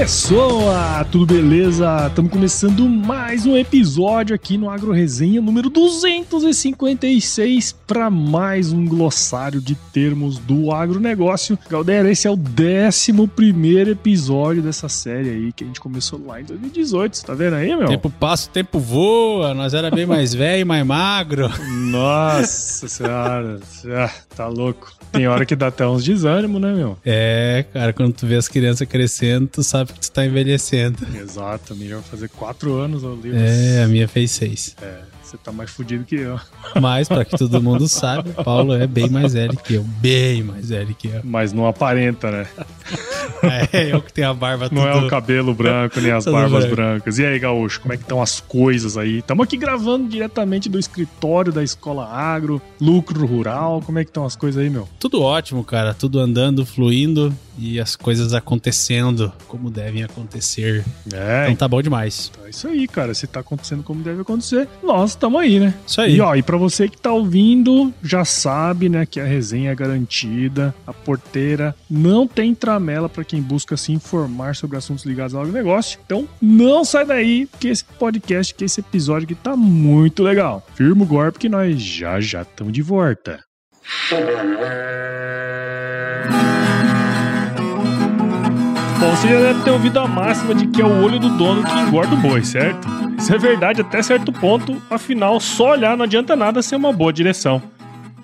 pessoa, tudo beleza? Estamos começando mais um episódio aqui no Agro Resenha número 256 para mais um glossário de termos do agronegócio. Galera, esse é o 11 episódio dessa série aí que a gente começou lá em 2018. Você tá vendo aí, meu? Tempo passa, o tempo voa. Nós era bem mais velho e mais magro. Nossa senhora, ah, tá louco. Tem hora que dá até uns desânimo, né, meu? É, cara, quando tu vê as crianças crescendo, tu sabe que tu tá envelhecendo. Exato, a minha vai fazer quatro anos ao livro. É, a minha fez seis. É, você tá mais fudido que eu. Mas, pra que todo mundo saiba, Paulo é bem mais velho que eu. Bem mais velho que eu. Mas não aparenta, né? É, eu que tenho a barba Não é o cabelo branco, nem as barbas branco. brancas. E aí, Gaúcho, como é que estão as coisas aí? Estamos aqui gravando diretamente do escritório da Escola Agro, Lucro Rural. Como é que estão as coisas aí, meu? Tudo ótimo, cara. Tudo andando, fluindo e as coisas acontecendo como devem acontecer. É, Então tá bom demais. então é isso aí, cara. Se tá acontecendo como deve acontecer, nós estamos aí, né? Isso aí. E ó, e pra você que tá ouvindo, já sabe, né, que a resenha é garantida, a porteira não tem tramela pra quem busca se informar sobre assuntos ligados ao negócio. Então, não sai daí, que esse podcast, que esse episódio aqui tá muito legal. Firma o golpe que nós já já estamos de volta. Bom, você já deve ter ouvido a máxima de que é o olho do dono que engorda o boi, certo? Isso é verdade até certo ponto, afinal, só olhar não adianta nada ser uma boa direção.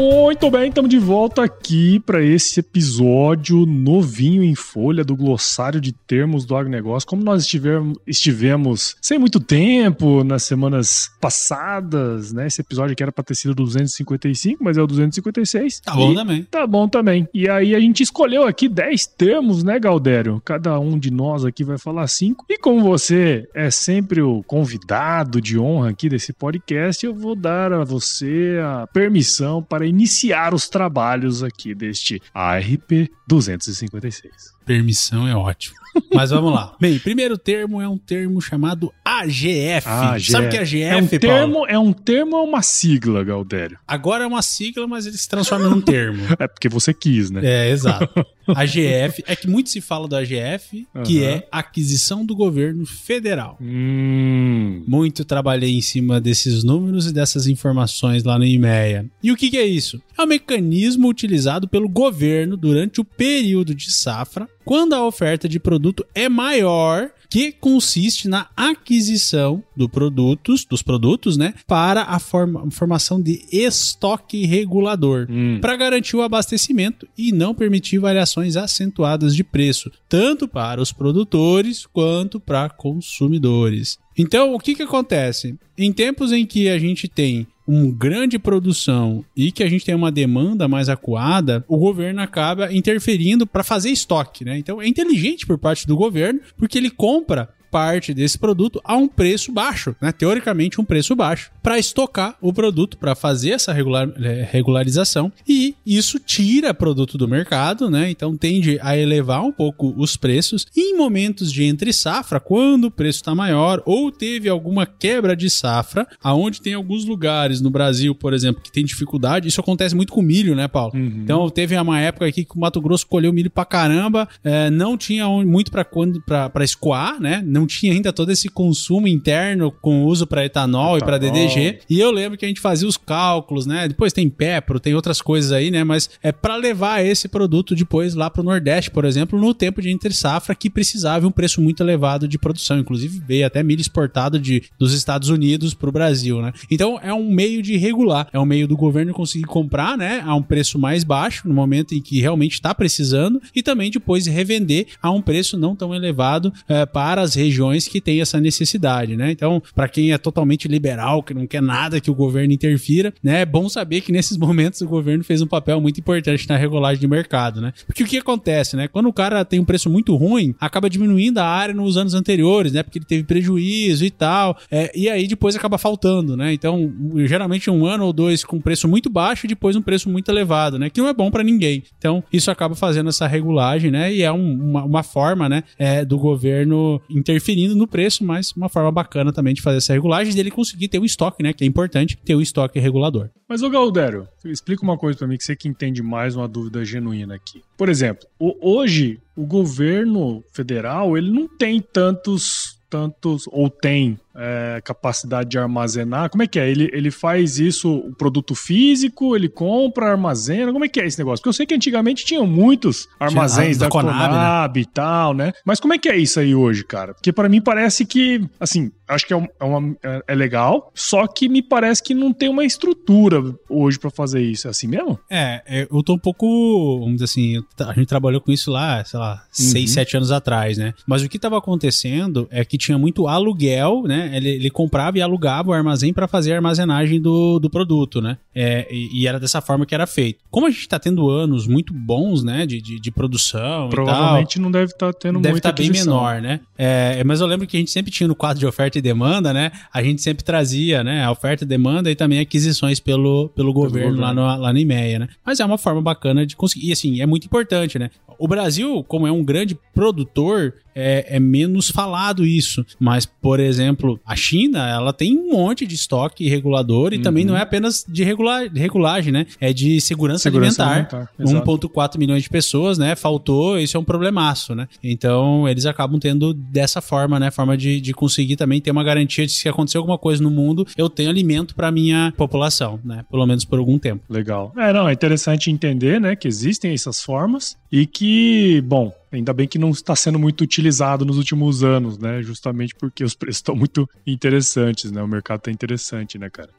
more Muito bem, estamos de volta aqui para esse episódio novinho em folha do glossário de termos do agronegócio. Como nós estivemos, estivemos sem muito tempo nas semanas passadas, né? Esse episódio aqui era para ter sido 255, mas é o 256. Tá bom E- também. Tá bom também. E aí a gente escolheu aqui 10 termos, né, Galdério? Cada um de nós aqui vai falar cinco. E como você é sempre o convidado de honra aqui desse podcast, eu vou dar a você a permissão para iniciar os trabalhos aqui deste ARP 256. Permissão é ótimo. Mas vamos lá. Bem, primeiro termo é um termo chamado AGF. Sabe o que é AGF, é um Paulo? termo, é um termo ou uma sigla, Galdério? Agora é uma sigla, mas ele se transforma num termo. É porque você quis, né? É, exato. AGF, é que muito se fala do AGF, que Aham. é aquisição do governo federal. Hum. Muito trabalhei em cima desses números e dessas informações lá no IMEA. E o que, que é isso? É um mecanismo utilizado pelo governo durante o período de safra, quando a oferta de produto é maior, que consiste na aquisição do produtos, dos produtos, né, para a forma- formação de estoque regulador Hum. para garantir o abastecimento e não permitir variações acentuadas de preço, tanto para os produtores quanto para consumidores. Então, o que, que acontece? Em tempos em que a gente tem uma grande produção e que a gente tem uma demanda mais acuada, o governo acaba interferindo para fazer estoque, né? Então é inteligente por parte do governo, porque ele compra parte desse produto a um preço baixo, né? Teoricamente um preço baixo, para estocar o produto, para fazer essa regular- eh, regularização e isso tira produto do mercado, né? Então tende a elevar um pouco os preços e em momentos de entre safra, quando o preço está maior ou teve alguma quebra de safra, aonde tem alguns lugares no Brasil, por exemplo, que tem dificuldade, isso acontece muito com milho, né, Paulo? Uhum. Então teve uma época aqui que o Mato Grosso colheu milho pra caramba, eh, não tinha muito para escoar, né? Não não tinha ainda todo esse consumo interno com uso para etanol, etanol, e para DDG. E eu lembro que a gente fazia os cálculos, né? Depois tem Pepro, tem outras coisas aí, né? Mas é para levar esse produto depois lá para o Nordeste, por exemplo, no tempo de inter safra que precisava um preço muito elevado de produção. Inclusive veio até milho exportado de, dos Estados Unidos para o Brasil, né? Então é um meio de regular, é um meio do governo conseguir comprar, né? A um preço mais baixo no momento em que realmente está precisando e também depois revender a um preço não tão elevado é, para as regiões que têm essa necessidade, né? Então, para quem é totalmente liberal, que não quer nada que o governo interfira, né? É bom saber que nesses momentos o governo fez um papel muito importante na regulagem de mercado, né? Porque o que acontece, né? Quando o cara tem um preço muito ruim, acaba diminuindo a área nos anos anteriores, né? Porque ele teve prejuízo e tal, é, e aí depois acaba faltando, né? Então, geralmente um ano ou dois com preço muito baixo e depois um preço muito elevado, né? Que não é bom para ninguém. Então, isso acaba fazendo essa regulagem, né? E é um, uma, uma, forma, né? É, do governo interferindo no preço, mas uma forma bacana também de fazer essa regulagem, dele conseguir ter um estoque, né? Que é importante ter um estoque regulador. Mas, ô Galdério, explica uma coisa para mim que você que entende mais uma dúvida genuína aqui. Por exemplo, hoje o governo federal ele não tem tantos tantos ou tem é, capacidade de armazenar? Como é que é? Ele, ele faz isso, o produto físico, ele compra, armazena? Como é que é esse negócio? Porque eu sei que antigamente tinham muitos armazéns da, da Conab, Conab né? e tal, né? Mas como é que é isso aí hoje, cara? Porque para mim parece que, assim, acho que é, é, uma, é, é, legal, só que me parece que não tem uma estrutura hoje para fazer isso. É assim mesmo? É, é, eu tô um pouco, vamos dizer assim, a gente trabalhou com isso lá, sei lá, uhum. seis, sete anos atrás, né? Mas o que tava acontecendo é que tinha muito aluguel, né? Ele, ele comprava e alugava o armazém para fazer a armazenagem do, do produto, né? É, e, e, era dessa forma que era feito. Como a gente tá tendo anos muito bons, né, de, de, de produção Provavelmente tal, não deve estar tá tendo deve estar tá bem menor, né? É, mas eu lembro que a gente sempre tinha no quadro de oferta e demanda, né? A gente sempre trazia, né, a oferta e demanda e também aquisições pelo, pelo, governo, governo. Lá, no, lá no IMEA, né? Mas é uma forma bacana de conseguir. E assim, é muito importante, né? O Brasil, como é um grande produtor, é, é, menos falado isso. Mas, por exemplo, a China, ela tem um monte de estoque regulador e uhum. também não é apenas de, regular, regulagem, né? É de segurança, segurança alimentar. alimentar 1,4 milhões de pessoas, né? Faltou, isso é um problemaço, né? Então, eles acabam tendo dessa forma, né? Forma de, de conseguir também ter uma garantia de se acontecer alguma coisa no mundo, eu tenho alimento para minha população, né? Pelo menos por algum tempo. Legal. É, não, é interessante entender, né? Que existem essas formas e que, bom, Ainda bem que não está sendo muito utilizado nos últimos anos, né? Justamente porque os preços estão muito interessantes, né? O mercado está interessante, né, cara?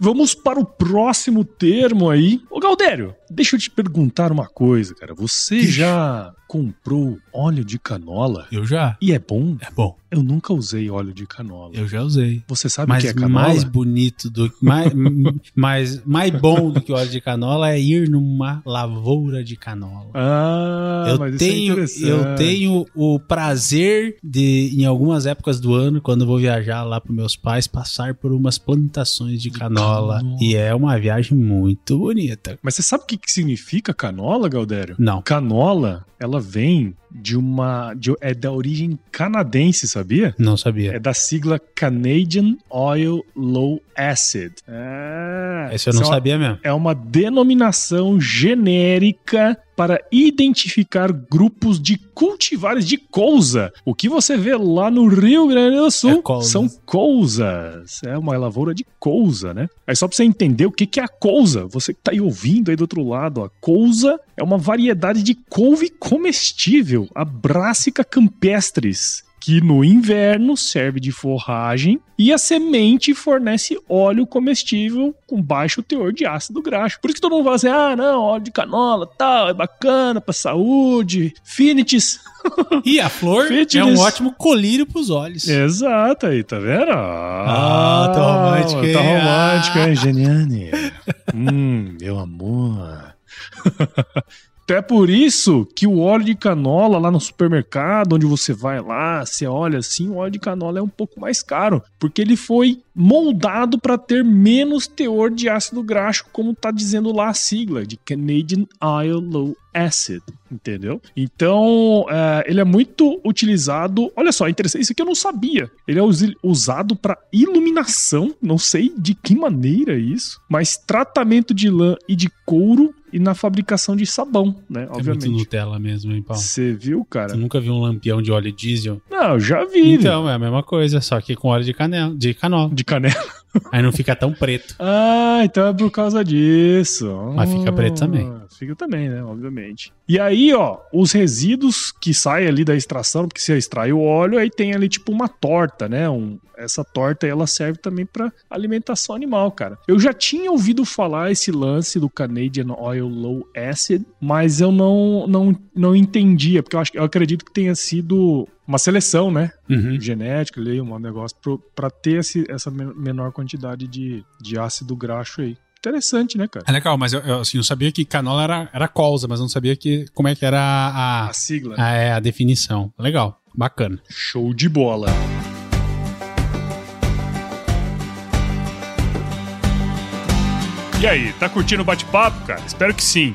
Vamos para o próximo termo aí. Ô Galdério, deixa eu te perguntar uma coisa, cara. Você já comprou óleo de canola? Eu já. E é bom? É bom. Eu nunca usei óleo de canola. Eu já usei. Você sabe o que é canola? mais bonito do mais, mais, mais bom do que óleo de canola é ir numa lavoura de canola. Ah, eu mas tenho, isso é eu tenho o prazer de em algumas épocas do ano, quando eu vou viajar lá para meus pais, passar por umas plantações de, de canola, canola, e é uma viagem muito bonita. Mas você sabe o que, que significa canola, Galdério? Não. Canola, ela vem de uma. De, é da origem canadense, sabia? Não sabia. É da sigla Canadian Oil Low Acid. É, Esse eu não é uma, sabia mesmo. É uma denominação genérica para identificar grupos de cultivares de couza. O que você vê lá no Rio Grande do Sul é são cousas. É uma lavoura de couza, né? Aí só para você entender o que é a couza, você que tá aí ouvindo aí do outro lado, a couza é uma variedade de couve comestível, a Brassica campestris que no inverno serve de forragem e a semente fornece óleo comestível com baixo teor de ácido graxo. Por isso que todo mundo fala assim: ah, não, óleo de canola, tal, é bacana pra saúde, finites. E a flor é um ótimo colírio pros olhos. Exato, aí, tá vendo? Ah, ah tá romântico, hein? Tá romântico, hein, Geniane? hum, meu amor. Até por isso que o óleo de canola lá no supermercado, onde você vai lá, você olha assim, o óleo de canola é um pouco mais caro, porque ele foi moldado para ter menos teor de ácido graxo, como está dizendo lá a sigla, de Canadian Oil Low Acid, entendeu? Então, é, ele é muito utilizado. Olha só, interessante, isso aqui eu não sabia. Ele é usado para iluminação, não sei de que maneira isso, mas tratamento de lã e de couro e na fabricação de sabão, né? É muito Obviamente. Nutella mesmo, hein, Paulo? Você viu, cara? Você nunca viu um lampião de óleo diesel? Não, eu já vi. Então, é a mesma coisa, só que com óleo de canela, de canola. De canela. Aí não fica tão preto. Ah, então é por causa disso. Mas fica preto também. Ah, Fica também, né? Obviamente. E aí, ó, os resíduos que saem ali da extração, porque você extrai o óleo, aí tem ali tipo uma torta, né? Um, essa torta ela serve também para alimentação animal, cara. Eu já tinha ouvido falar esse lance do Canadian Oil Low Acid, mas eu não, não, não entendia, porque eu, acho, eu acredito que tenha sido uma seleção, né? Uhum. Genética ali, um negócio pra ter esse, essa men- menor quantidade de, de ácido graxo aí. Interessante, né, cara? É legal, mas eu, eu, assim, eu sabia que canola era, era colza, mas não sabia que, como é que era a, A sigla. a, é, a definição. Legal, bacana. Show de bola. E aí, tá curtindo o bate-papo, cara? Espero que sim.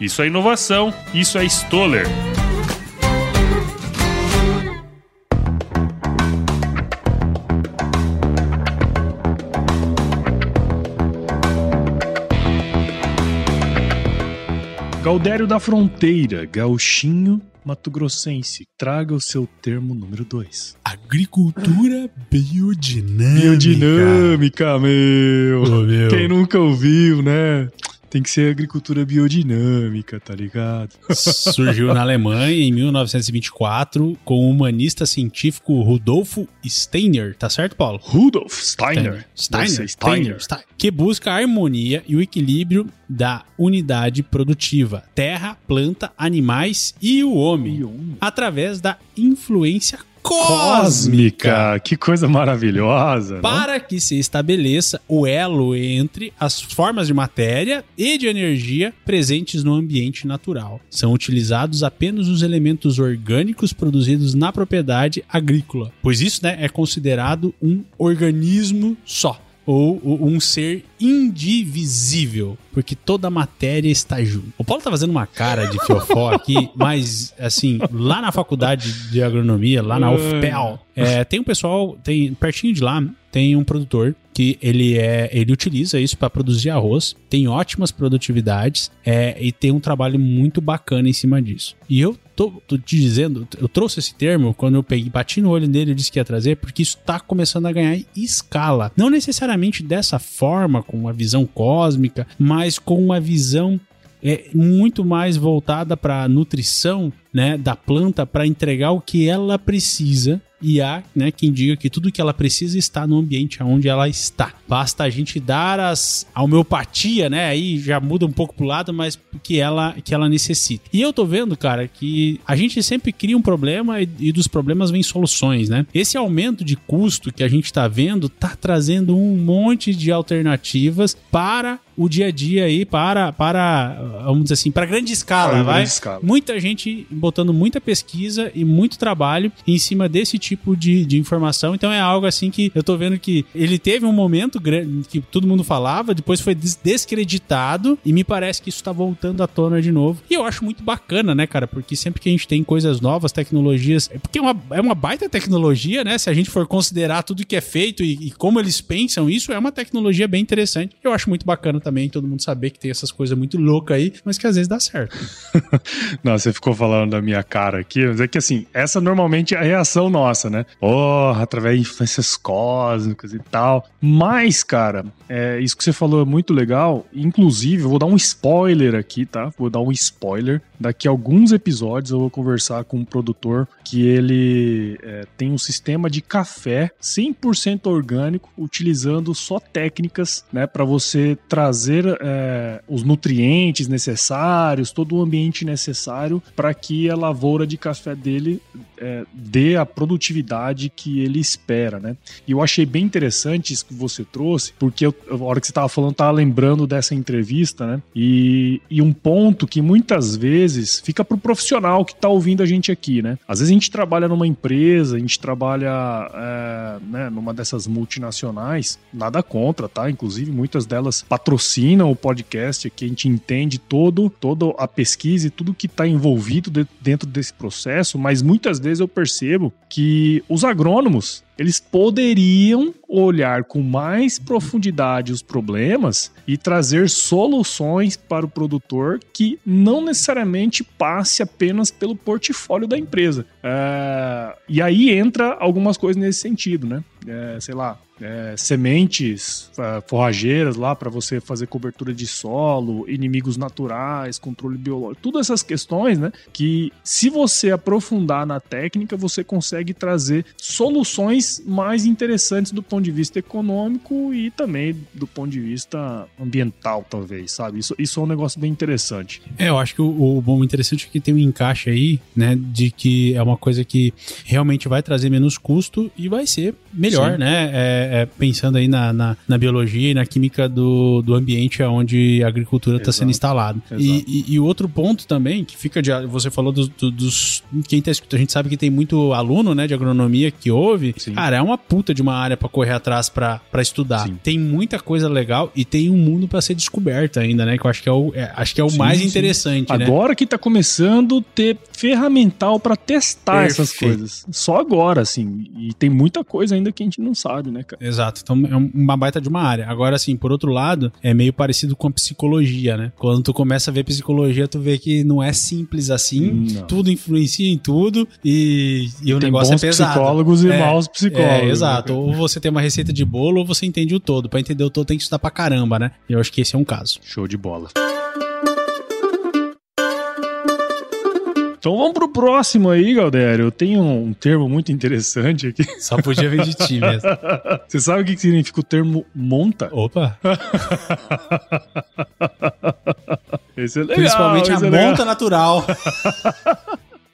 Isso é inovação, isso é Stoller. Galdério da Fronteira, gauchinho Mato Grossense. Traga o seu termo número 2. Agricultura biodinâmica. Biodinâmica, meu. Ô, meu. Quem nunca ouviu, né? Tem que ser agricultura biodinâmica, tá ligado? Surgiu na Alemanha em 1924 com o humanista científico Rudolfo Steiner, tá certo, Paulo? Rudolf Steiner. Steiner, Você, Steiner, Steiner, que busca a harmonia e o equilíbrio da unidade produtiva, terra, planta, animais e o homem, através da influência cósmica. Cósmica. Que coisa maravilhosa. né? Para que se estabeleça o elo entre as formas de matéria e de energia presentes no ambiente natural. São utilizados apenas os elementos orgânicos produzidos na propriedade agrícola, pois isso né, é considerado um organismo só. Ou um ser indivisível, porque toda a matéria está junto. O Paulo tá fazendo uma cara de fiofó aqui, mas assim, lá na faculdade de agronomia, lá na UFPEL, é, tem um pessoal, tem pertinho de lá, tem um produtor que ele é, ele utiliza isso para produzir arroz, tem ótimas produtividades é, e tem um trabalho muito bacana em cima disso. E eu tô, tô te dizendo, eu trouxe esse termo quando eu peguei, bati no olho dele e disse que ia trazer, porque isso tá começando a ganhar escala. Não necessariamente dessa forma, com uma visão cósmica, mas com uma visão é muito mais voltada para a nutrição né, da planta para entregar o que ela precisa e há né, quem diga que tudo que ela precisa está no ambiente onde ela está. Basta a gente dar as, a homeopatia, né? Aí já muda um pouco pro lado, mas que ela, que ela necessita. E eu tô vendo, cara, que a gente sempre cria um problema e, e dos problemas vem soluções, né? Esse aumento de custo que a gente tá vendo tá trazendo um monte de alternativas para o dia a dia aí, para, para vamos dizer assim, para grande escala, Para vai? grande escala. Muita gente botando muita pesquisa e muito trabalho em cima desse tipo de, de informação. Então é algo assim que eu tô vendo que ele teve um momento que todo mundo falava, depois foi des- descreditado e me parece que isso tá voltando à tona de novo. E eu acho muito bacana, né, cara? Porque sempre que a gente tem coisas novas, tecnologias. É porque é uma, é uma baita tecnologia, né? Se a gente for considerar tudo que é feito e, e como eles pensam isso, é uma tecnologia bem interessante. Eu acho muito bacana também todo mundo saber que tem essas coisas muito loucas aí, mas que às vezes dá certo. Não, você ficou falando da minha cara aqui, mas é que assim, essa normalmente é a reação nossa, né? Oh, através de influências cósmicas e tal. Mas, cara, é, isso que você falou é muito legal. Inclusive, eu vou dar um spoiler aqui, tá? Vou dar um spoiler. Daqui a alguns episódios eu vou conversar com um produtor que ele é, tem um sistema de café 100% orgânico, utilizando só técnicas, né, para você trazer é, os nutrientes necessários, todo o ambiente necessário para que a lavoura de café dele é, dê a produtividade que ele espera, né? E eu achei bem interessante isso que você trouxe, porque eu, a hora que você estava falando, estava lembrando dessa entrevista, né? E, e um ponto que muitas vezes fica para o profissional que está ouvindo a gente aqui, né? Às vezes gente trabalha numa empresa, a gente trabalha é, né, numa dessas multinacionais, nada contra, tá? Inclusive muitas delas patrocinam o podcast aqui, a gente entende todo, toda a pesquisa e tudo que está envolvido dentro desse processo, mas muitas vezes eu percebo que os agrônomos eles poderiam olhar com mais profundidade os problemas e trazer soluções para o produtor que não necessariamente passe apenas pelo portfólio da empresa. É... E aí entra algumas coisas nesse sentido, né? É, sei lá, é, sementes é, forrageiras lá para você fazer cobertura de solo, inimigos naturais, controle biológico, todas essas questões, né? Que se você aprofundar na técnica, você consegue trazer soluções mais interessantes do ponto de vista econômico e também do ponto de vista ambiental, talvez, sabe? Isso, isso é um negócio bem interessante. É, eu acho que o, o bom interessante é que tem um encaixe aí, né? De que é uma coisa que realmente vai trazer menos custo e vai ser melhor, Sim. né? É, é, pensando aí na, na, na, biologia e na química do, do ambiente onde a agricultura está sendo instalada. E, e, e, outro ponto também, que fica de. Você falou dos. dos quem tá escutando, a gente sabe que tem muito aluno né, de agronomia que ouve. Sim. Cara, é uma puta de uma área para correr atrás para estudar. Sim. Tem muita coisa legal e tem um mundo para ser descoberto ainda, né? Que eu acho que é o, é, acho que é o mais interessante. Né? Agora que tá começando a ter ferramental para testar Perfeito. essas coisas. Só agora, assim. E tem muita coisa ainda que a gente não sabe, né, cara? Exato. Então é uma baita de uma área. Agora, assim, por outro lado, é meio parecido com a psicologia, né? Quando tu começa a ver psicologia, tu vê que não é simples assim. Não. Tudo influencia em tudo e, e o negócio é pesado. psicólogos e é, maus psicólogos. É, exato. Né? Ou você tem uma receita de bolo ou você entende o todo. Para entender o todo tem que estudar pra caramba, né? E eu acho que esse é um caso. Show de bola. Então vamos pro próximo aí, Galdério. Eu tenho um termo muito interessante aqui. Só podia vir de ti mesmo. Você sabe o que significa o termo monta? Opa! É legal. Principalmente a é monta natural.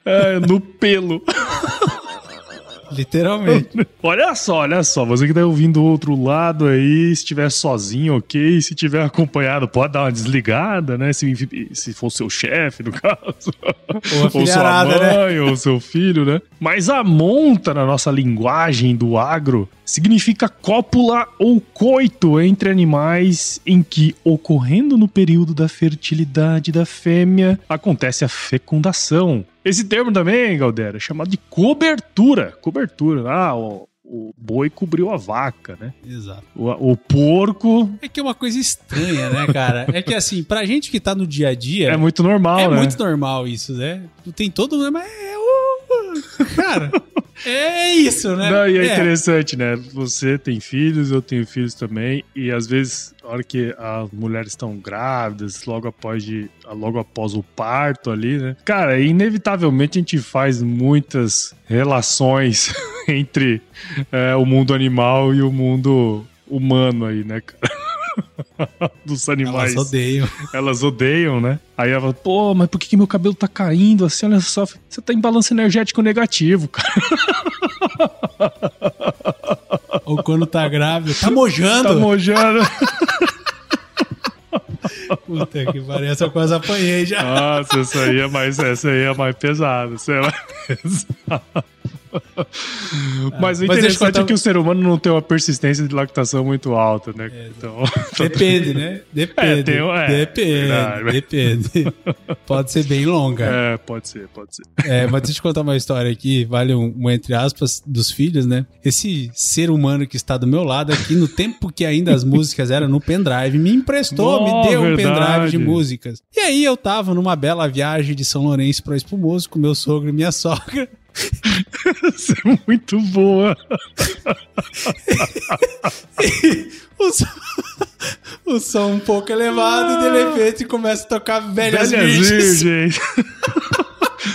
É, no pelo. Literalmente. olha só, olha só. Você que tá ouvindo do outro lado aí, se estiver sozinho, ok. Se tiver acompanhado, pode dar uma desligada, né? Se, se for seu chefe, no caso. Ou, ou sua né? mãe, né? ou seu filho, né? Mas a monta na nossa linguagem do agro significa cópula ou coito entre animais em que, ocorrendo no período da fertilidade da fêmea, acontece a fecundação. Esse termo também, Galdera, é chamado de cobertura. Cobertura. Ah, o, o boi cobriu a vaca, né? Exato. O, o, porco. É que é uma coisa estranha, né, cara? é que assim, pra gente que tá no dia a dia. É muito normal, é né? É muito normal isso, né? Tem todo. Mas é. Cara. É isso, né? Não, e é, é, interessante, né? Você tem filhos, eu tenho filhos também, e às vezes, na hora que as mulheres estão grávidas, logo após, de, logo após o parto ali, né? Cara, inevitavelmente a gente faz muitas relações entre é, o mundo animal e o mundo humano aí, né, cara? dos animais. Elas odeiam. Elas odeiam, né? Aí ela fala, pô, mas por que, que meu cabelo tá caindo assim? Olha só, você tá em balanço energético negativo, cara. Ou quando tá grávida, tá mojando. Tá mojando. Puta que pariu, essa eu quase apanhei já. Nossa, essa aí é mais, essa aí é mais pesada. Essa é mais pesada. Mas o Mas interessante contar- é que o ser humano não tem uma persistência de lactação muito alta, né? Então, Depende, né? Depende. É, tem um- é, depende, verdade. depende. Pode ser bem longa. é, pode ser, pode ser. É, mas deixa eu contar uma história aqui, vale um, um entre aspas, dos filhos, né? Esse ser humano que está do meu lado aqui, no tempo que ainda as músicas eram no pendrive, me emprestou, Oh, me deu um verdade. pendrive de músicas. E aí eu tava numa bela viagem de São Lourenço para Espumoso com meu sogro e minha sogra. Isso é muito boa. O som, o som um pouco elevado e de repente começa a tocar velhas, Velhas virgens. Virgens.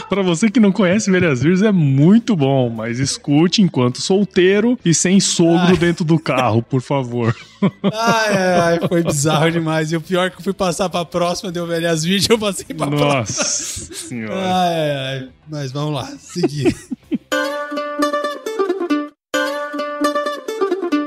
Pra você que não conhece Velhas Virgens, é muito bom, mas escute enquanto solteiro e sem sogro Ai. dentro do carro, por favor. Ai, ai, foi bizarro demais. E o pior é que eu fui passar pra próxima, deu velhas virgens, eu passei pra próxima. Nossa senhora. Ai, ai. Mas vamos lá, seguir.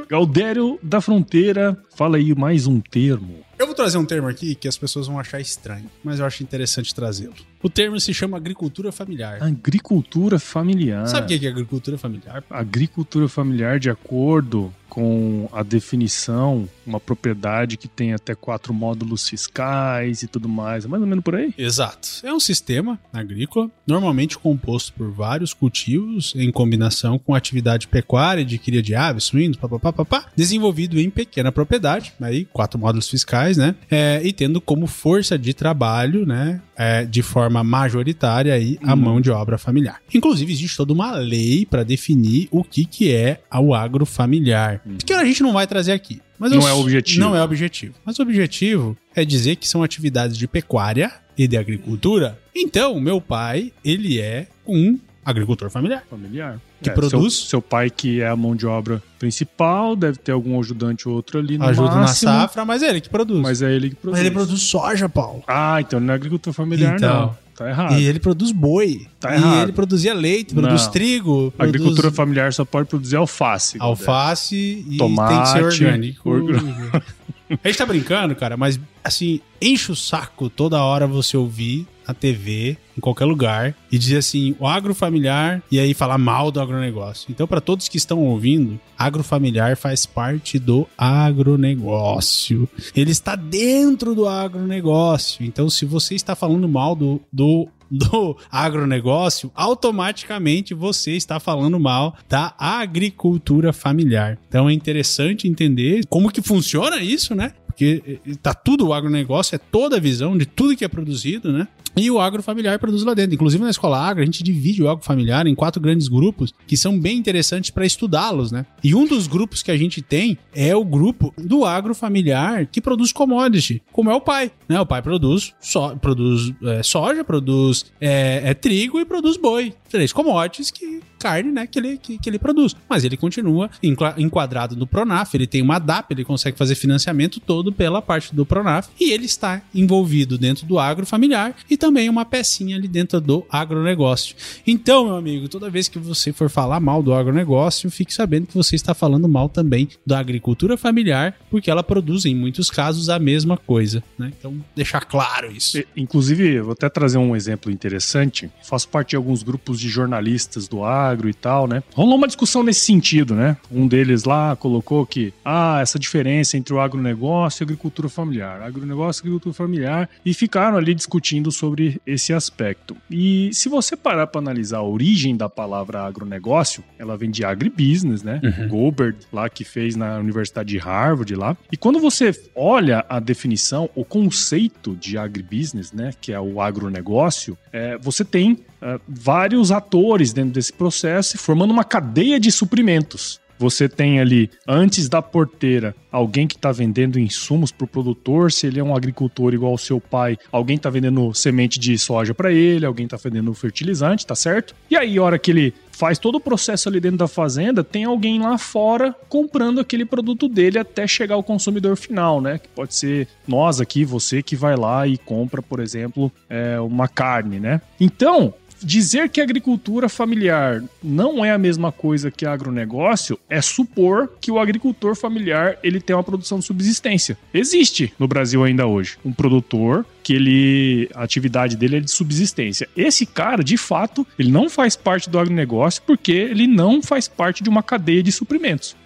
Galdério da Fronteira, fala aí mais um termo. Eu vou trazer um termo aqui que as pessoas vão achar estranho, mas eu acho interessante trazê-lo. O termo se chama agricultura familiar. Agricultura familiar. Sabe o que é agricultura familiar? Agricultura familiar, de acordo com a definição, uma propriedade que tem até quatro módulos fiscais e tudo mais. É mais ou menos por aí? Exato. É um sistema agrícola, normalmente composto por vários cultivos em combinação com atividade pecuária de cria de aves, suínos, papapá, papá, desenvolvido em pequena propriedade, aí quatro módulos fiscais, né? É, e tendo como força de trabalho, né? é, de forma majoritária aí a Uhum. mão de obra familiar. Inclusive existe toda uma lei para definir o que que é o agrofamiliar, que a gente não vai trazer aqui. Mas. Não eu- é o objetivo. Não é o objetivo. Mas o objetivo é dizer que são atividades de pecuária e de agricultura. Então, meu pai, ele é um agricultor familiar. Familiar. Que É, produz? Seu, seu pai, que é a mão de obra principal, deve ter algum ajudante ou outro ali no Ajuda máximo, na safra, mas é ele que produz. Mas é ele que produz. Mas ele produz soja, Paulo. Ah, então não é agricultura familiar, Então. não. Tá errado. E ele produz boi. Tá e errado. ele produzia leite, produz Não. trigo, produz Agricultura familiar só pode produzir alface. alface e Tomate, tem que ser orgânico. orgânico. A gente tá brincando, cara, mas assim, enche o saco toda hora você ouvir na TV, em qualquer lugar, e dizer assim, o agrofamiliar, e aí falar mal do agronegócio. Então, para todos que estão ouvindo, agrofamiliar faz parte do agronegócio. Ele está dentro do agronegócio. Então, se você está falando mal do, do do agronegócio, automaticamente você está falando mal da agricultura familiar. Então é interessante entender como que funciona isso, né? Porque tá tudo o agronegócio, é toda a visão de tudo que é produzido, né? E o agrofamiliar produz lá dentro. Inclusive na escola agro, a gente divide o agrofamiliar em quatro grandes grupos que são bem interessantes para estudá-los, né? E um dos grupos que a gente tem é o grupo do agrofamiliar que produz commodity, como é o pai, né? O pai produz, so, produz é, soja, produz é, é, trigo e produz boi. Três commodities que carne, né, que ele, que, que ele produz. Mas ele continua enquadrado no Pronaf, ele tem uma DAP, ele consegue fazer financiamento todo pela parte do Pronaf e ele está envolvido dentro do agrofamiliar e também uma pecinha ali dentro do agronegócio. Então, meu amigo, toda vez que você for falar mal do agronegócio, fique sabendo que você está falando mal também da agricultura familiar, porque ela produz em muitos casos a mesma coisa, né? Então, deixar claro isso. Inclusive, eu vou até trazer um exemplo interessante. Faço parte de alguns grupos de jornalistas do agro e tal, né? Rolou uma discussão nesse sentido, né? Um deles lá colocou que, ah, essa diferença entre o agronegócio e a agricultura familiar. Agronegócio e agricultura familiar. E ficaram ali discutindo sobre esse aspecto. E se você parar para analisar a origem da palavra agronegócio, ela vem de agribusiness, né? Goldberg, lá que fez na Universidade de Harvard lá. E quando você olha a definição, o conceito de agribusiness, né, que é o agronegócio, é, você tem é, vários atores dentro desse processo, formando uma cadeia de suprimentos. Você tem ali, antes da porteira, alguém que está vendendo insumos para o produtor, se ele é um agricultor igual ao seu pai, alguém está vendendo semente de soja para ele, alguém está vendendo fertilizante, tá certo? E aí, hora que ele faz todo o processo ali dentro da fazenda, tem alguém lá fora comprando aquele produto dele até chegar ao consumidor final, né? Que pode ser nós aqui, você que vai lá e compra, por exemplo, é, uma carne, né? Então, dizer que a agricultura familiar não é a mesma coisa que agronegócio é supor que o agricultor familiar ele tem uma produção de subsistência. Existe no Brasil ainda hoje um produtor que ele a atividade dele é de subsistência. Esse cara, de fato, ele não faz parte do agronegócio porque ele não faz parte de uma cadeia de suprimentos.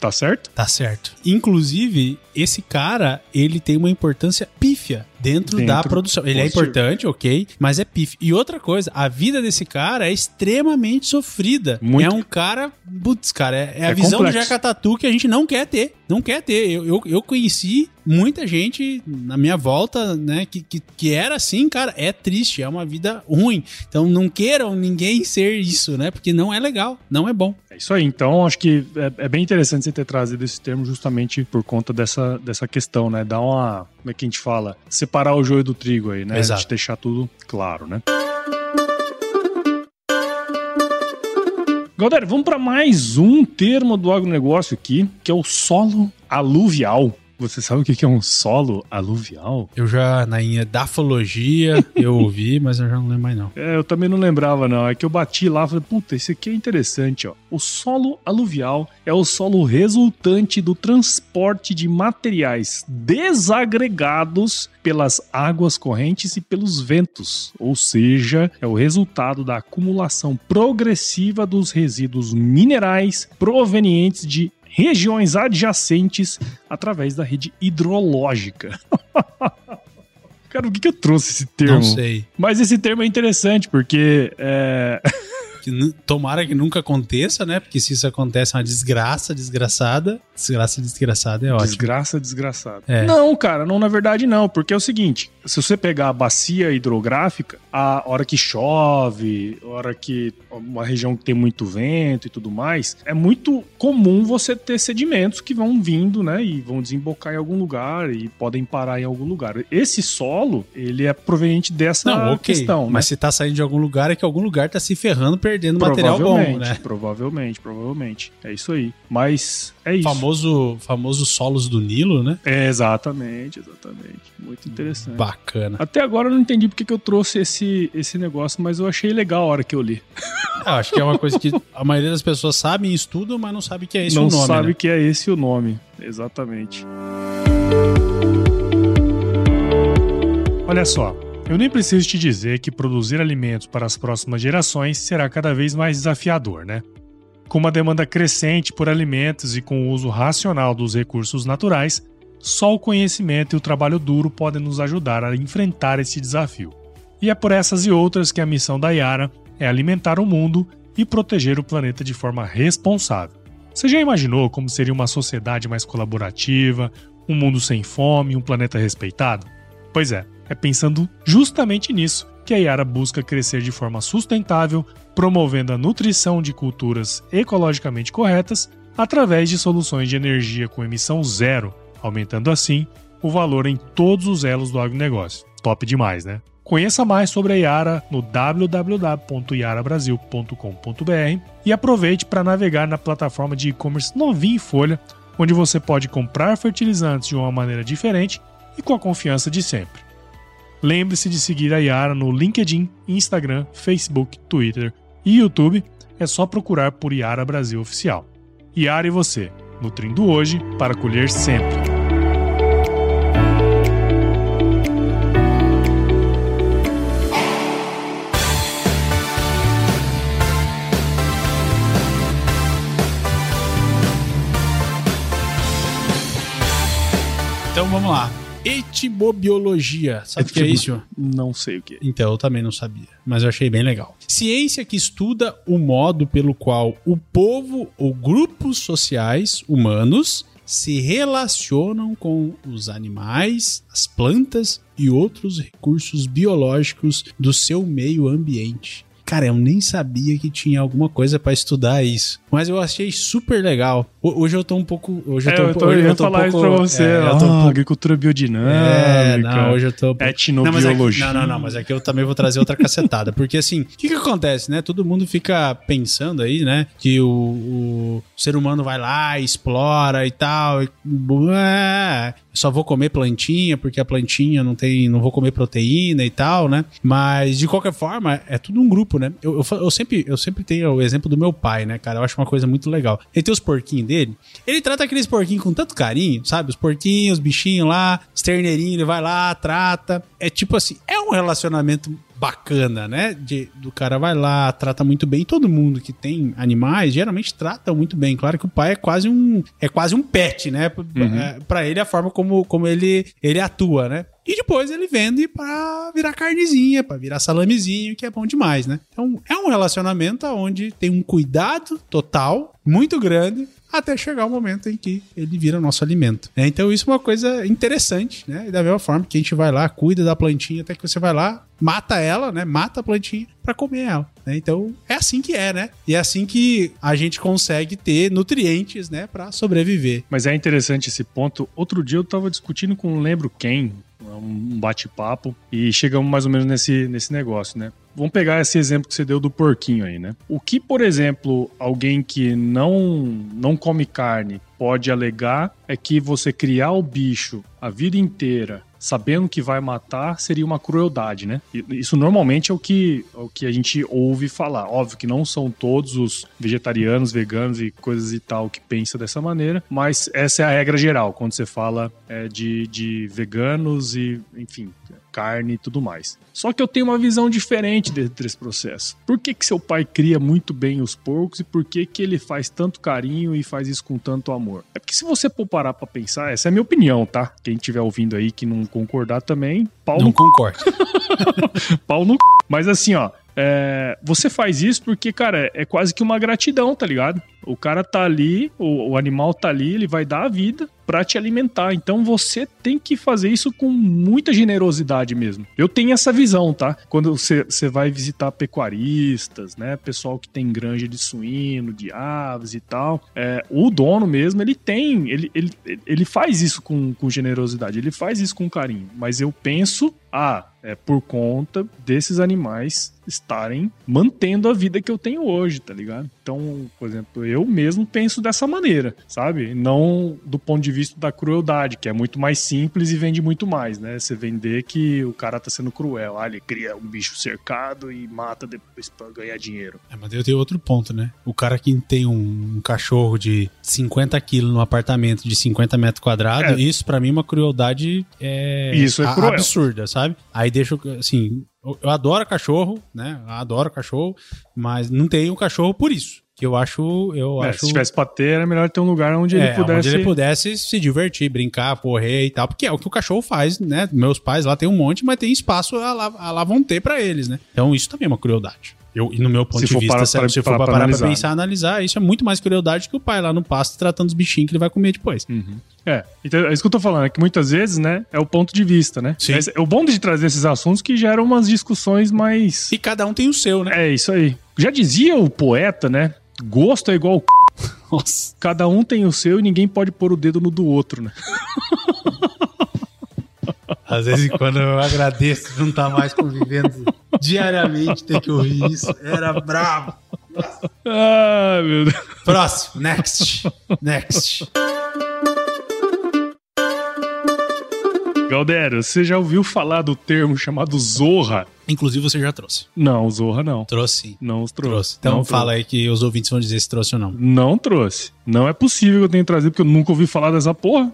Tá certo? Tá certo. Inclusive, esse cara, ele tem uma importância pífia dentro, dentro da produção. Ele é positivo. é importante, ok, mas é pífio. E outra coisa, a vida desse cara é extremamente sofrida. Muito. É um cara, putz, cara, é, é a é visão complexo. do Jacatatu que a gente não quer ter. Não quer ter. Eu, eu, eu conheci muita gente na minha volta, né, que, que, que, era assim, cara, é triste, é uma vida ruim. Então não queiram ninguém ser isso, né, porque não é legal, não é bom. É isso aí. Então acho que é, é bem interessante você ter trazido esse termo justamente por conta dessa, dessa questão, né, dar uma, como é que a gente fala? Separar o joio do trigo aí, né? Exato. A gente deixar tudo claro, né? Galera, vamos para mais um termo do agronegócio aqui, que é o solo aluvial. Você sabe o que é um solo aluvial? Eu já, na edafologia, eu ouvi, mas eu já não lembro mais não. É, eu também não lembrava não. É que eu bati lá e falei, puta, esse aqui é interessante, ó. O solo aluvial é o solo resultante do transporte de materiais desagregados pelas águas correntes e pelos ventos, ou seja, é o resultado da acumulação progressiva dos resíduos minerais provenientes de regiões adjacentes através da rede hidrológica. Cara, por que, que eu trouxe esse termo? Não sei. Mas esse termo é interessante porque. É... que tomara que nunca aconteça, né? Porque se isso acontece é uma desgraça desgraçada. Desgraça desgraçada é ótimo. Desgraça desgraçada. É. Não, cara, não na verdade não, porque é o seguinte, se você pegar a bacia hidrográfica, a hora que chove, a hora que uma região que tem muito vento e tudo mais, é muito comum você ter sedimentos que vão vindo, né, e vão desembocar em algum lugar e podem parar em algum lugar. Esse solo, ele é proveniente dessa não, okay, questão, né? Mas se tá saindo de algum lugar é que algum lugar tá se ferrando, perdendo material bom, né? Provavelmente, provavelmente. É isso aí. Mas é isso. Famoso, famoso solos do Nilo, né? É, exatamente, exatamente. Muito interessante. Bacana. Até agora eu não entendi porque que eu trouxe esse, esse negócio, mas eu achei legal a hora que eu li. Eu acho que é uma coisa que a maioria das pessoas sabem e estudam, mas não sabe que é esse não o nome. Não sabe né? que é esse o nome. Exatamente. Olha só, eu nem preciso te dizer que produzir alimentos para as próximas gerações será cada vez mais desafiador, né? Com uma demanda crescente por alimentos e com o uso racional dos recursos naturais, só o conhecimento e o trabalho duro podem nos ajudar a enfrentar esse desafio. E é por essas e outras que a missão da Yara é alimentar o mundo e proteger o planeta de forma responsável. Você já imaginou como seria uma sociedade mais colaborativa, um mundo sem fome, um planeta respeitado? Pois é, é pensando justamente nisso que a Yara busca crescer de forma sustentável, promovendo a nutrição de culturas ecologicamente corretas através de soluções de energia com emissão zero, aumentando assim o valor em todos os elos do agronegócio. Top demais, né? Conheça mais sobre a Yara no www.yarabrasil.com.br e aproveite para navegar na plataforma de e-commerce novinha em folha, onde você pode comprar fertilizantes de uma maneira diferente e com a confiança de sempre. Lembre-se de seguir a Yara no LinkedIn, Instagram, Facebook, Twitter e YouTube. É só procurar por Yara Brasil Oficial. Yara e você, nutrindo hoje para colher sempre. Então vamos lá. Etimobiologia. Sabe o que é isso? Não sei o que é. Então, eu também não sabia, mas eu achei bem legal. Ciência que estuda o modo pelo qual o povo ou grupos sociais humanos se relacionam com os animais, as plantas e outros recursos biológicos do seu meio ambiente. Cara, eu nem sabia que tinha alguma coisa para estudar isso. Mas eu achei super legal. Hoje eu tô um pouco. Hoje eu tô, é, eu tô, hoje eu tô falar um pouco, isso pra você. É, eu tô um pouco... Agricultura biodinâmica. É, não, hoje eu tô. Etnobiologia. Não, não, não, não, mas aqui eu também vou trazer outra cacetada. Porque assim, o que que acontece, né? Todo mundo fica pensando aí, né? Que o, o ser humano vai lá, explora e tal. E, é, só vou comer plantinha porque a plantinha não tem, não vou comer proteína e tal, né? Mas de qualquer forma, é tudo um grupo, né? Eu, eu, eu sempre, eu sempre tenho o exemplo do meu pai, né, cara? Eu acho uma coisa muito legal. Ele tem os porquinhos dele, ele trata aqueles porquinhos com tanto carinho, sabe? Os porquinhos, os bichinhos lá, os terneirinhos, ele vai lá, trata. É tipo assim, é um relacionamento bacana, né? De, do cara vai lá, trata muito bem. Todo mundo que tem animais geralmente trata muito bem. Claro que o pai é quase um é quase um pet, né? Uhum. É, para ele a forma como, como ele ele atua, né? E depois ele vende para virar carnezinha, para virar salamezinho, que é bom demais, né? Então é um relacionamento onde tem um cuidado total, muito grande, até chegar o momento em que ele vira nosso alimento. É, então isso é uma coisa interessante, né? E da mesma forma que a gente vai lá, cuida da plantinha, até que você vai lá, mata ela, né? Mata a plantinha para comer ela. Né? Então é assim que é, né? E é assim que a gente consegue ter nutrientes, né, para sobreviver. Mas é interessante esse ponto. Outro dia eu tava discutindo com não lembro quem, um bate-papo, e chegamos mais ou menos nesse, nesse negócio, né? Vamos pegar esse exemplo que você deu do porquinho aí, né? O que, por exemplo, alguém que não, não come carne pode alegar é que você criar o bicho a vida inteira sabendo que vai matar seria uma crueldade, né? Isso normalmente é o que, é o que a gente ouve falar. Óbvio que não são todos os vegetarianos, veganos e coisas e tal que pensam dessa maneira, mas essa é a regra geral quando você fala é, de, de veganos e, enfim, carne e tudo mais. Só que eu tenho uma visão diferente desse processo. Por que, que seu pai cria muito bem os porcos e por que, que ele faz tanto carinho e faz isso com tanto amor? É porque se você for parar pra pensar, essa é a minha opinião, tá? Quem estiver ouvindo aí que não concordar também, pau Não no... concordo. pau no Mas assim, ó, é, você faz isso porque, cara, é quase que uma gratidão, tá ligado? O cara tá ali, o, o animal tá ali, ele vai dar a vida para te alimentar. Então você tem que fazer isso com muita generosidade mesmo. Eu tenho essa visão, tá? Quando você, vai visitar pecuaristas, né? Pessoal que tem granja de suíno, de aves e tal. É, o dono mesmo, ele tem, ele, ele, ele faz isso com, com generosidade, ele faz isso com carinho. Mas eu penso, ah, é por conta desses animais estarem mantendo a vida que eu tenho hoje, tá ligado? Então, por exemplo, eu mesmo penso dessa maneira, sabe? Não do ponto de vista da crueldade, que é muito mais simples e vende muito mais, né? Você vender que o cara tá sendo cruel. Ah, ele cria um bicho cercado e mata depois pra ganhar dinheiro. É, mas eu tenho outro ponto, né? O cara que tem um, um cachorro de 50 quilos no apartamento de 50 metros quadrados, é. isso para mim é uma crueldade é, isso é cruel. absurda, sabe? Aí deixa, assim, eu adoro cachorro, né? Eu adoro cachorro, mas não tenho cachorro por isso. Que eu acho. Eu é, acho... Se tivesse pra ter, era melhor ter um lugar onde é, ele pudesse. Onde ele pudesse se divertir, brincar, correr e tal. Porque é o que o cachorro faz, né? Meus pais lá tem um monte, mas tem espaço, lá, lá vão ter pra eles, né? Então isso também é uma crueldade. Eu, e no meu ponto se de vista, para, se, para, se for para, parar pra pensar, analisar, isso é muito mais crueldade que o pai lá no pasto tratando os bichinhos que ele vai comer depois. Uhum. É, então é isso que eu tô falando, é que muitas vezes, né, é o ponto de vista, né? Sim. É, o bom de trazer esses assuntos que geram umas discussões mais. E cada um tem o seu, né? É, isso aí. Já dizia o poeta, né? Gosto é igual. Nossa. Cada um tem o seu e ninguém pode pôr o dedo no do outro, né? Às vezes, quando eu agradeço não estar tá mais convivendo diariamente, ter que ouvir isso. Era bravo. Ah, meu Deus. Próximo. Next. Next. Galdério, você já ouviu falar do termo chamado Zorra? Inclusive você já trouxe. Não, Zorra não. Trouxe sim. Não os trouxe. trouxe. Então não fala trouxe. aí que os ouvintes vão dizer se trouxe ou não. Não trouxe. Não é possível que eu tenha trazido, porque eu nunca ouvi falar dessa porra.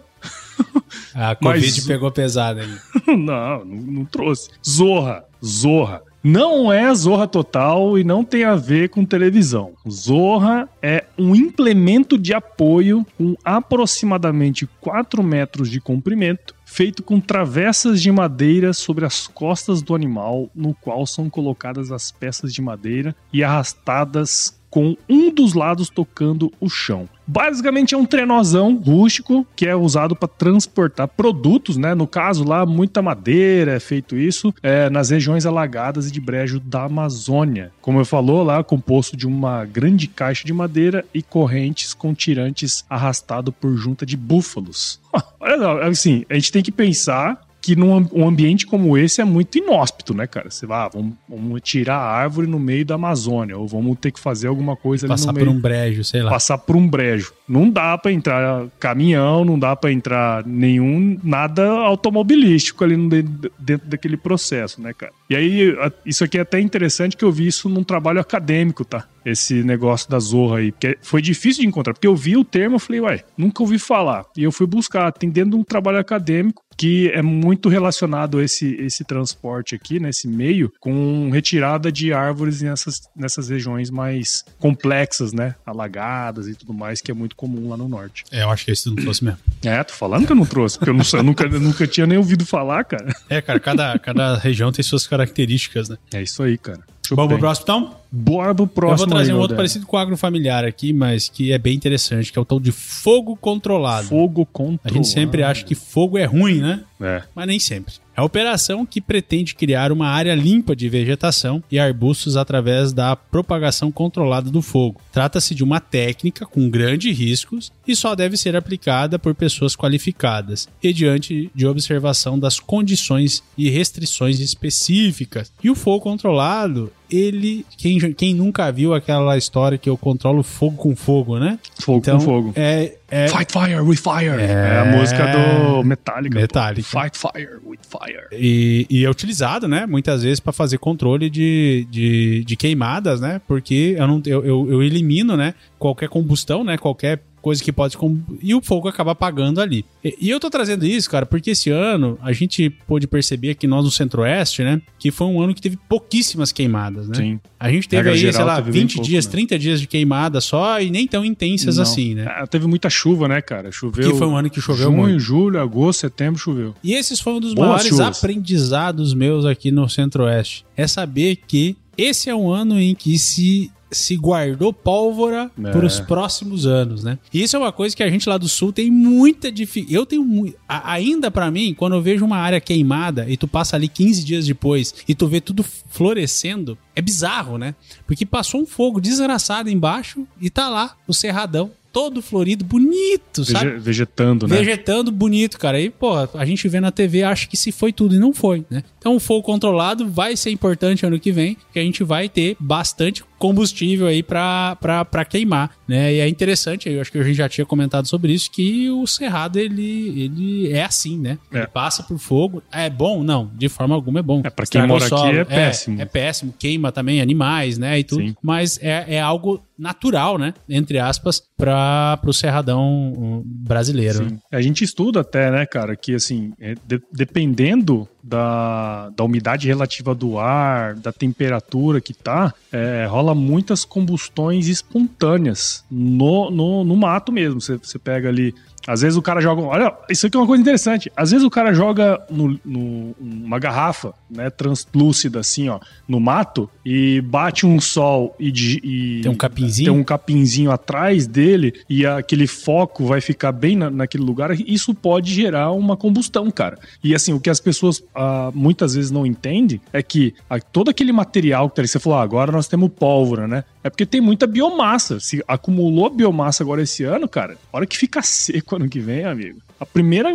A Covid Mas... pegou pesado aí. não, não, não trouxe. Zorra. Zorra. Não é Zorra Total e não tem a ver com televisão. Zorra é um implemento de apoio com aproximadamente 4 metros de comprimento, feito com travessas de madeira sobre as costas do animal, no qual são colocadas as peças de madeira e arrastadas com um dos lados tocando o chão. Basicamente é um trenozão rústico que é usado para transportar produtos, né? No caso lá, muita madeira é feito isso é, nas regiões alagadas e de brejo da Amazônia. Como eu falou lá, composto de uma grande caixa de madeira e correntes com tirantes arrastado por junta de búfalos. Olha, assim, a gente tem que pensar que num um ambiente como esse é muito inóspito, né, cara? Você vai, ah, vamos, vamos, tirar a árvore no meio da Amazônia, ou vamos ter que fazer alguma coisa ali Passar no meio. Por um brejo, sei lá. Passar por um brejo. Não dá para entrar caminhão, não dá para entrar nenhum, nada automobilístico ali dentro, dentro daquele processo, né, cara? E aí, isso aqui é até interessante que eu vi isso num trabalho acadêmico, tá? Esse negócio da zorra aí. Porque foi difícil de encontrar. Porque eu vi o termo, eu falei, ué, nunca ouvi falar. E eu fui buscar. Tem dentro de um trabalho acadêmico que é muito relacionado a esse, esse transporte aqui, nesse meio, com retirada de árvores nessas, nessas regiões mais complexas, né? Alagadas e tudo mais, que é muito comum lá no norte. É, eu acho que esse não trouxe mesmo. É, tô falando que eu não trouxe, porque eu, não, eu nunca, eu nunca tinha nem ouvido falar, cara. É, cara, cada, cada região tem suas características, né? É isso aí, cara. Vamos pro próximo, então? Bora pro próximo. Eu vou trazer aí, um outro parecido com o agrofamiliar aqui, mas que é bem interessante, que é o tal de fogo controlado. Fogo controlado. A gente sempre acha que fogo é ruim, né? É. Mas nem sempre. É a operação que pretende criar uma área limpa de vegetação e arbustos através da propagação controlada do fogo. Trata-se de uma técnica com grandes riscos e só deve ser aplicada por pessoas qualificadas e diante de observação das condições e restrições específicas. E o fogo controlado ele. Quem, quem nunca viu aquela história que eu controlo fogo com fogo, né? Fogo então, com fogo. É, é... Fight fire with fire. É... é, a música do Metallica. Metallica. Fight fire with fire. E, e é utilizado, né? Muitas vezes para fazer controle de, de, de, queimadas, né? Porque eu, não, eu, eu, eu elimino, né? Qualquer combustão, né? Qualquer coisa que pode. E o fogo acaba apagando ali. E, eu tô trazendo isso, cara, porque esse ano a gente pôde perceber aqui nós no Centro-Oeste, né? Que foi um ano que teve pouquíssimas queimadas, né? Sim. A gente teve aí, geral, sei lá, 20 pouco, dias, né? 30 dias de queimada só e nem tão intensas Não. assim, né? É, teve muita chuva, né, cara? Choveu. Que foi um ano que choveu junho, muito. julho, agosto, setembro choveu. E esses foram um dos Boas maiores chuvas. aprendizados meus aqui no Centro-Oeste. É saber que esse é um ano em que se se guardou pólvora é. para os próximos anos, né? E isso é uma coisa que a gente lá do sul tem muita dificuldade. Eu tenho muito. Ainda para mim, quando eu vejo uma área queimada e tu passa ali 15 dias depois e tu vê tudo florescendo, é bizarro, né? Porque passou um fogo desgraçado embaixo e tá lá o cerradão todo florido, bonito, Vege sabe? Vegetando, né? Vegetando bonito, cara. Aí, pô, a gente vê na TV, acha que se foi tudo e não foi, né? Então, o fogo controlado vai ser importante ano que vem, que a gente vai ter bastante combustível aí para queimar, né? E é interessante, eu acho que a gente já tinha comentado sobre isso, que o cerrado ele, ele é assim, né? É. Ele passa por fogo. É bom? Não, de forma alguma é bom. É, para quem mora aqui é péssimo. É, é, péssimo, queima também animais, né? E tudo. Sim. Mas é, é algo natural, né? Entre aspas, para o cerradão brasileiro. Sim. A gente estuda até, né, cara, que assim, é, de, dependendo da, da umidade relativa do ar, da temperatura que tá, é, rola muitas combustões espontâneas no, no, no mato mesmo. Você, pega ali às vezes o cara joga. Olha, isso aqui é uma coisa interessante. Às vezes o cara joga no, no, uma garrafa, né, translúcida, assim, ó, no mato, e bate um sol e, e tem um capinzinho, tem um capinzinho atrás dele e aquele foco vai ficar bem na, naquele lugar. Isso pode gerar uma combustão, cara. E assim, o que as pessoas ah, muitas vezes não entendem é que ah, todo aquele material que tá ali, você falou, ah, agora nós temos pólvora, né? É porque tem muita biomassa. Se acumulou biomassa agora esse ano, cara, hora que fica seco ano que vem, amigo, a primeira,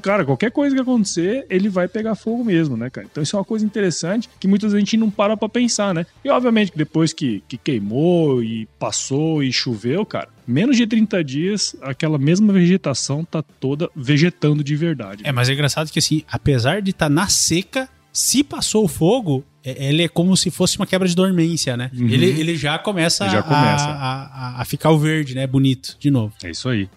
cara, qualquer coisa que acontecer, ele vai pegar fogo mesmo, né, cara? Então isso é uma coisa interessante que muitas vezes a gente não para pra pensar, né? E obviamente que depois que, que queimou e passou e choveu, cara, menos de 30 dias, aquela mesma vegetação tá toda vegetando de verdade. É, mas é engraçado que assim, apesar de estar tá na seca, se passou o fogo, é, ele é como se fosse uma quebra de dormência, né? Uhum. Ele, ele já começa, ele já começa. A, a, a, ficar o verde, né? Bonito, de novo. É isso aí.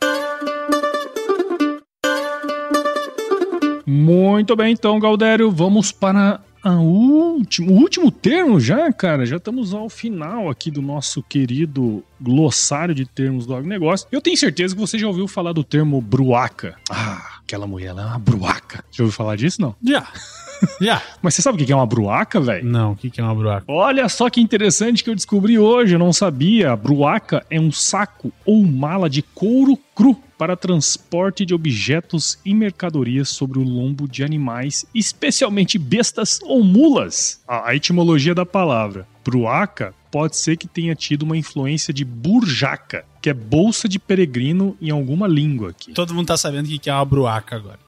Muito bem, então, Galdério, vamos para a último, o último termo já, cara. Já estamos ao final aqui do nosso querido glossário de termos do agronegócio. Eu tenho certeza que você já ouviu falar do termo bruaca. Ah, aquela mulher lá é uma bruaca. Já ouviu falar disso, não? Já. Já. Mas você sabe o que é uma bruaca, velho? Não, o que é uma bruaca? Olha só que interessante que eu descobri hoje, eu não sabia. A bruaca é um saco ou mala de couro cru para transporte de objetos e mercadorias sobre o lombo de animais, especialmente bestas ou mulas. A etimologia da palavra bruaca pode ser que tenha tido uma influência de burjaca, que é bolsa de peregrino em alguma língua aqui. Todo mundo tá sabendo o que é uma bruaca agora.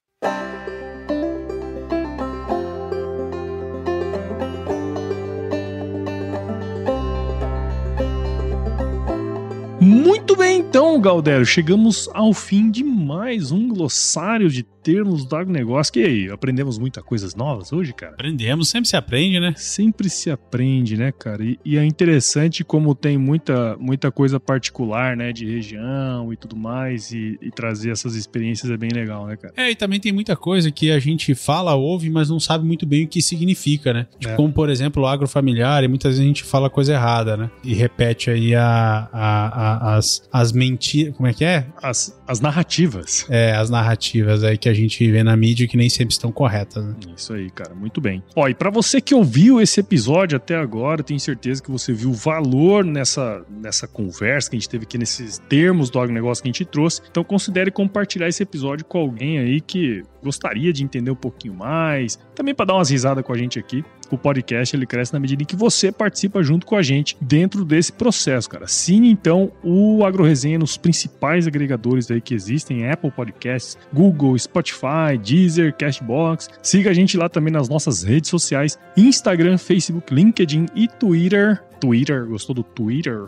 Muito bem, então, Galdero, chegamos ao fim de mais um glossário de termos do agronegócio. Que aí, aprendemos muitas coisas novas hoje, cara? Aprendemos, sempre se aprende, né? Sempre se aprende, né, cara? E, e, é interessante como tem muita, muita coisa particular, né, de região e tudo mais, e, e, trazer essas experiências é bem legal, né, cara? É, e também tem muita coisa que a gente fala, ouve, mas não sabe muito bem o que significa, né? Tipo, é. Como, por exemplo, o agrofamiliar, e muitas vezes a gente fala coisa errada, né? E repete aí a, a, a as, as mentiras. Como é que é? As, as narrativas. É, as narrativas aí que a gente vê na mídia que nem sempre estão corretas. Né? Isso aí, cara, muito bem. Ó, e para você que ouviu esse episódio até agora, tenho certeza que você viu valor nessa, nessa conversa que a gente teve aqui, nesses termos do agronegócio que a gente trouxe. Então considere compartilhar esse episódio com alguém aí que gostaria de entender um pouquinho mais, também para dar umas risadas com a gente aqui. O podcast ele cresce na medida em que você participa junto com a gente dentro desse processo, cara. Assine então o AgroResenha nos principais agregadores aí que existem, Apple Podcasts, Google, Spotify, Deezer, Cashbox. Siga a gente lá também nas nossas redes sociais, Instagram, Facebook, LinkedIn e Twitter. Twitter, gostou do Twitter?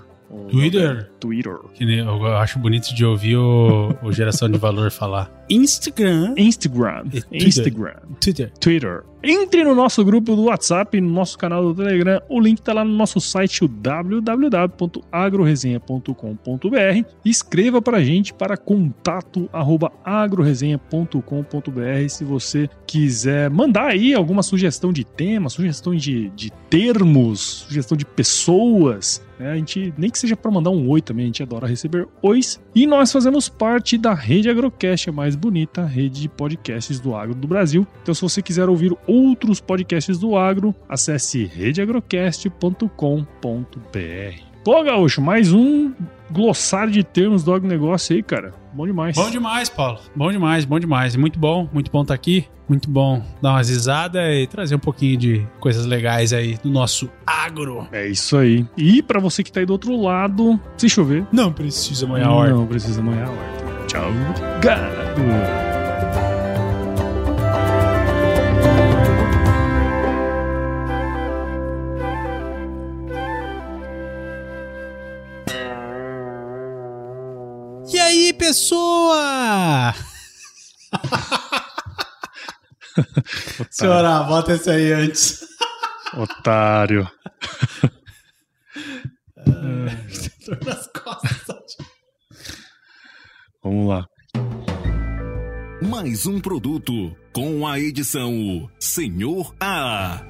Twitter? Twitter. Que nem, eu acho bonito de ouvir o, o Geração de Valor falar. Instagram. Instagram. Instagram. Twitter. Twitter. Entre no nosso grupo do WhatsApp, no nosso canal do Telegram. O link está lá no nosso site, o www.agroresenha.com.br. Escreva para a gente para contato arroba agroresenha.com.br se você quiser mandar aí alguma sugestão de tema, sugestão de, de termos, sugestão de pessoas. Né? A gente, nem que seja para mandar um oi também, a gente adora receber ois. E nós fazemos parte da Rede Agrocast, a mais bonita rede de podcasts do agro do Brasil. Então, se você quiser ouvir outros podcasts do agro, acesse redeagrocast.com.br. Pô, Gaúcho, mais um glossário de termos do agronegócio aí, cara. Bom demais. Bom demais, Paulo. Bom demais, bom demais. Muito bom, muito bom estar tá aqui. Muito bom dar umas risadas e trazer um pouquinho de coisas legais aí do nosso agro. É isso aí. E para você que tá aí do outro lado, se chover, não precisa molhar a horta. Não precisa molhar a horta. Tchau, obrigado. Pessoa? Senhora, bota esse aí antes. Otário. Vamos lá. Mais um produto com a edição Senhor A.